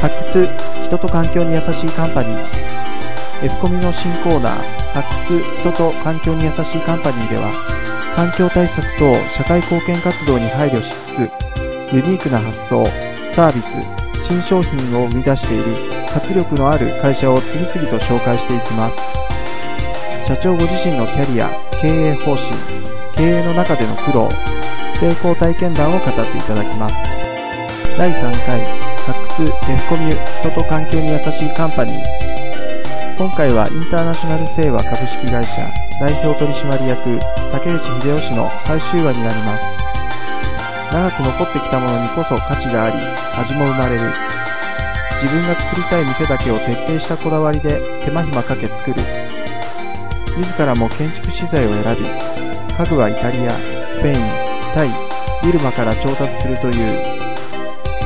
発掘人と環境に優しいカンパニー。F コミの新コーナー発掘人と環境に優しいカンパニーでは環境対策等社会貢献活動に配慮しつつユニークな発想サービス新商品を生み出している活力のある会社を次々と紹介していきます。社長ご自身のキャリア経営方針経営の中での苦労成功体験談を語っていただきます。第3回発掘 F コミュ人と環境に優しいカンパニー。今回はインターナショナル清和株式会社代表取締役竹内秀夫氏の最終話になります。長く残ってきたものにこそ価値があり味も生まれる。自分が作りたい店だけを徹底したこだわりで手間暇かけ作る。自らも建築資材を選び家具はイタリアスペインタイビルマから調達するという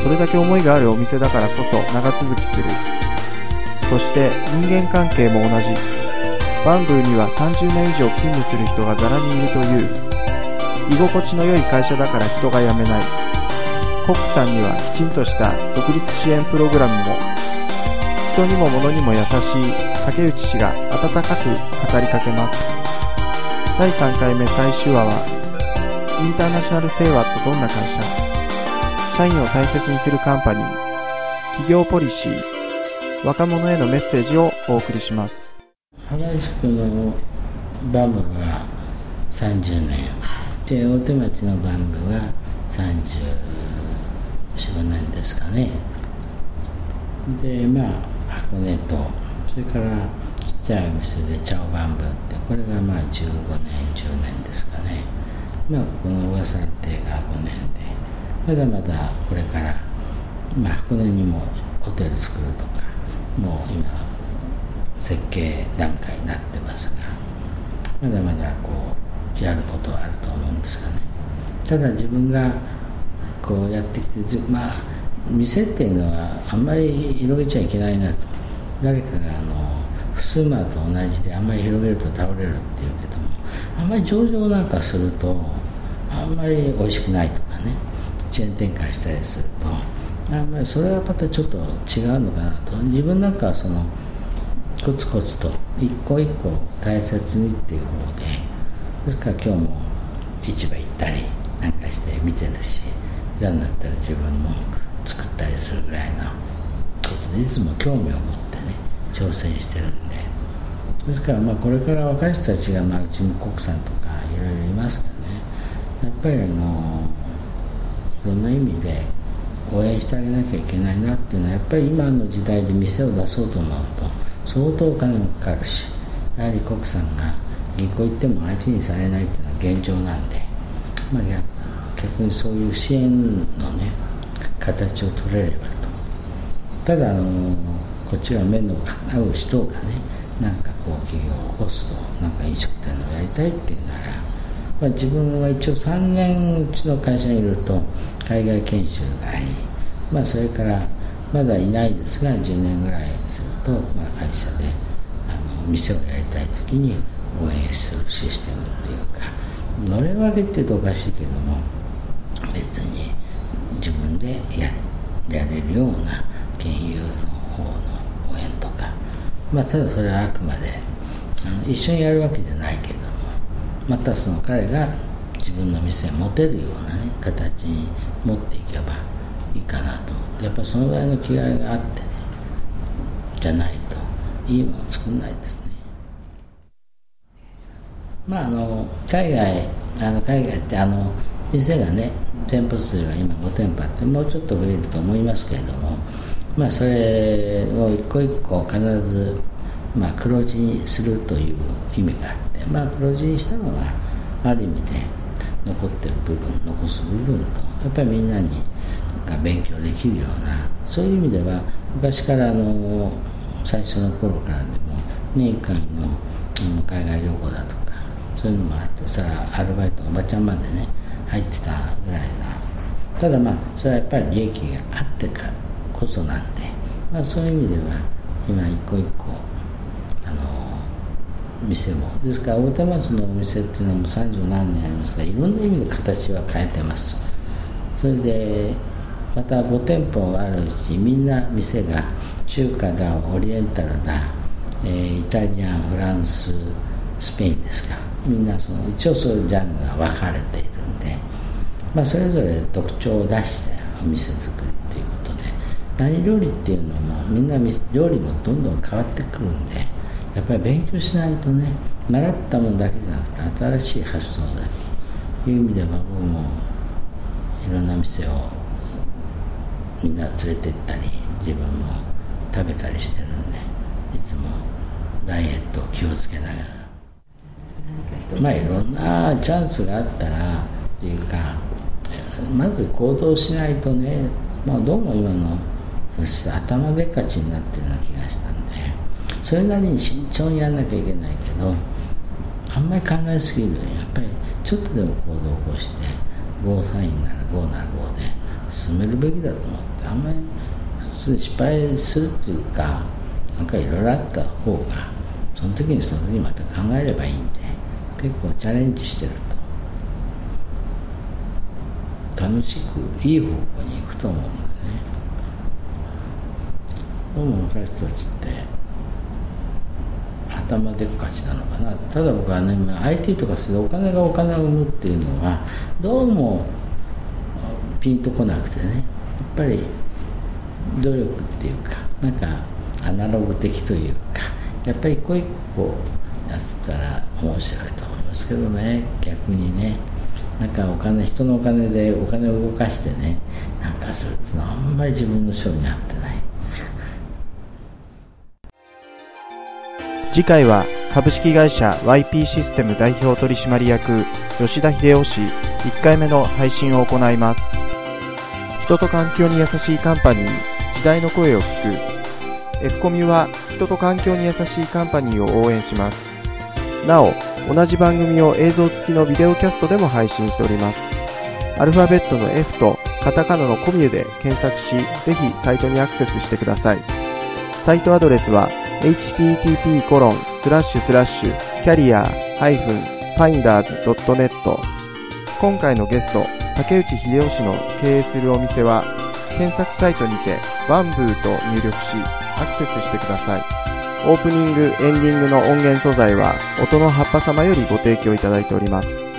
それだけ思いがあるお店だからこそ長続きする。そして人間関係も同じ。バンブーには30年以上勤務する人がざらにいるという。居心地の良い会社だから人が辞めない。コックさんにはきちんとした独立支援プログラムも。人にも物にも優しい竹内氏が温かく語りかけます。第3回目最終話はインターナショナル清和ってどんな会社？社員を大切にするカンパニー企業ポリシー若者へのメッセージをお送りします。原宿のバンブが30年。で大手町のバンブが34年ですかね。でまあ箱根とそれからちっちゃいお店でチャオバンブってこれがまあ15年10年ですかね。まあこの噂の亭が5年で。まだまだこれからまあ箱根にもホテル作るとかもう今設計段階になってますがまだまだこうやることはあると思うんですがね。ただ自分がこうやってきてまあ店っていうのはあんまり広げちゃいけないなと。誰かがあの襖と同じであんまり広げると倒れるっていうけどもあんまり上場なんかするとあんまり美味しくないとかね。チェーン展開したりするとあまりそれはまたちょっと違うのかなと。自分なんかはそのコツコツと一個一個大切にっていう方でですから今日も市場行ったりなんかして見てるしじゃあなったら自分も作ったりするぐらいのことでいつも興味を持ってね挑戦してるんで。ですからまあこれから若い人たちが、まあ、うちの国産とかいろいろいますけどね。やっぱりあのいろんな意味で応援してあげなきゃいけないなっていうのはやっぱり今の時代で店を出そうと思うと相当お金もかかるしやはり国産が銀行行っても相手にされないっていうのは現状なんで、まあ、逆にそういう支援のね形を取れればと。ただあのこっちが目の合う人がねなんかこう企業を起こすとなんか飲食店をやりたいっていうなら、まあ、自分は一応3年うちの会社にいると海外研修があり、まあ、それからまだいないですが10年ぐらいすると、まあ、会社であの店をやりたい時に応援するシステムっていうか乗れ分けって言うとおかしいけども別に自分でややれるような金融の方の応援とかまあただそれはあくまであの一緒にやるわけじゃないけどもまたその彼が自分の店を持てるようなね形に持っていけばいいかなと。思ってやっぱりそのぐらいの気概があってね。じゃないと。いいもの作んないですね。まああの海外あの海外ってあの店がね店舗数は今5店舗あってもうちょっと増えると思いますけれどもまあそれを一個一個必ずまあ黒字にするという意味があってまあ黒字にしたのはある意味で残ってる部分残す部分とやっぱりみんなにが勉強できるようなそういう意味では昔からあの最初の頃からでも年間の海外旅行だとかそういうのもあってそれはアルバイトおばちゃんまでね入ってたぐらいなただまあそれはやっぱり利益があってかこそなんで、まあ、そういう意味では今一個一個あの店もですから大手町のお店っていうのも三十何年ありますがいろんな意味で形は変えてます。それでまた5店舗あるうちみんな店が中華だオリエンタルだ、えー、イタリアンフランススペインですか。みんなその一応そういうジャンルが分かれているんで、まあ、それぞれ特徴を出してお店作りっていうことで。何料理っていうのもみんな料理もどんどん変わってくるんでやっぱり勉強しないとね習ったものだけじゃなくて新しい発想だという意味では僕もいろんな店をみんな連れてったり自分も食べたりしてるんでいつもダイエットを気をつけながら。まあいろんなチャンスがあったらっていうかまず行動しないとね、まあ、どうも今のそして頭でっかちになってるような気がしたんでそれなりに慎重にやんなきゃいけないけどあんまり考えすぎるやっぱりちょっとでも行動を起こしてゴーサインならゴーならゴーで進めるべきだと思ってあんまり普通失敗するっていうかなんかいろいろあった方がその時にその時にまた考えればいいんで結構チャレンジしてると。楽しくいい方向に行くと思うんだね。どうも若い人たちって。頭でっかちなのかな。ただ僕はね IT とかするお金がお金を生むっていうのはどうもピンとこなくてね。やっぱり努力っていうかなんかアナログ的というかやっぱり一個一個やったら面白いと思いますけどね。逆にねなんかお金人のお金でお金を動かしてね。なんかそれってのはあんまり自分の性に合ってない。次回は株式会社 YP システム代表取締役吉田秀夫氏1回目の配信を行います。人と環境に優しいカンパニー時代の声を聞く。F コミュは人と環境に優しいカンパニーを応援します。なお同じ番組を映像付きのビデオキャストでも配信しております。アルファベットの F とカタカナのコミュで検索しぜひサイトにアクセスしてください。サイトアドレスは http コロンスラッシュスラッシュキャリア -finders.net 今回のゲスト竹内秀夫氏の経営するお店は検索サイトにてバンブーと入力しアクセスしてください。オープニングエンディングの音源素材は音の葉っぱ様よりご提供いただいております。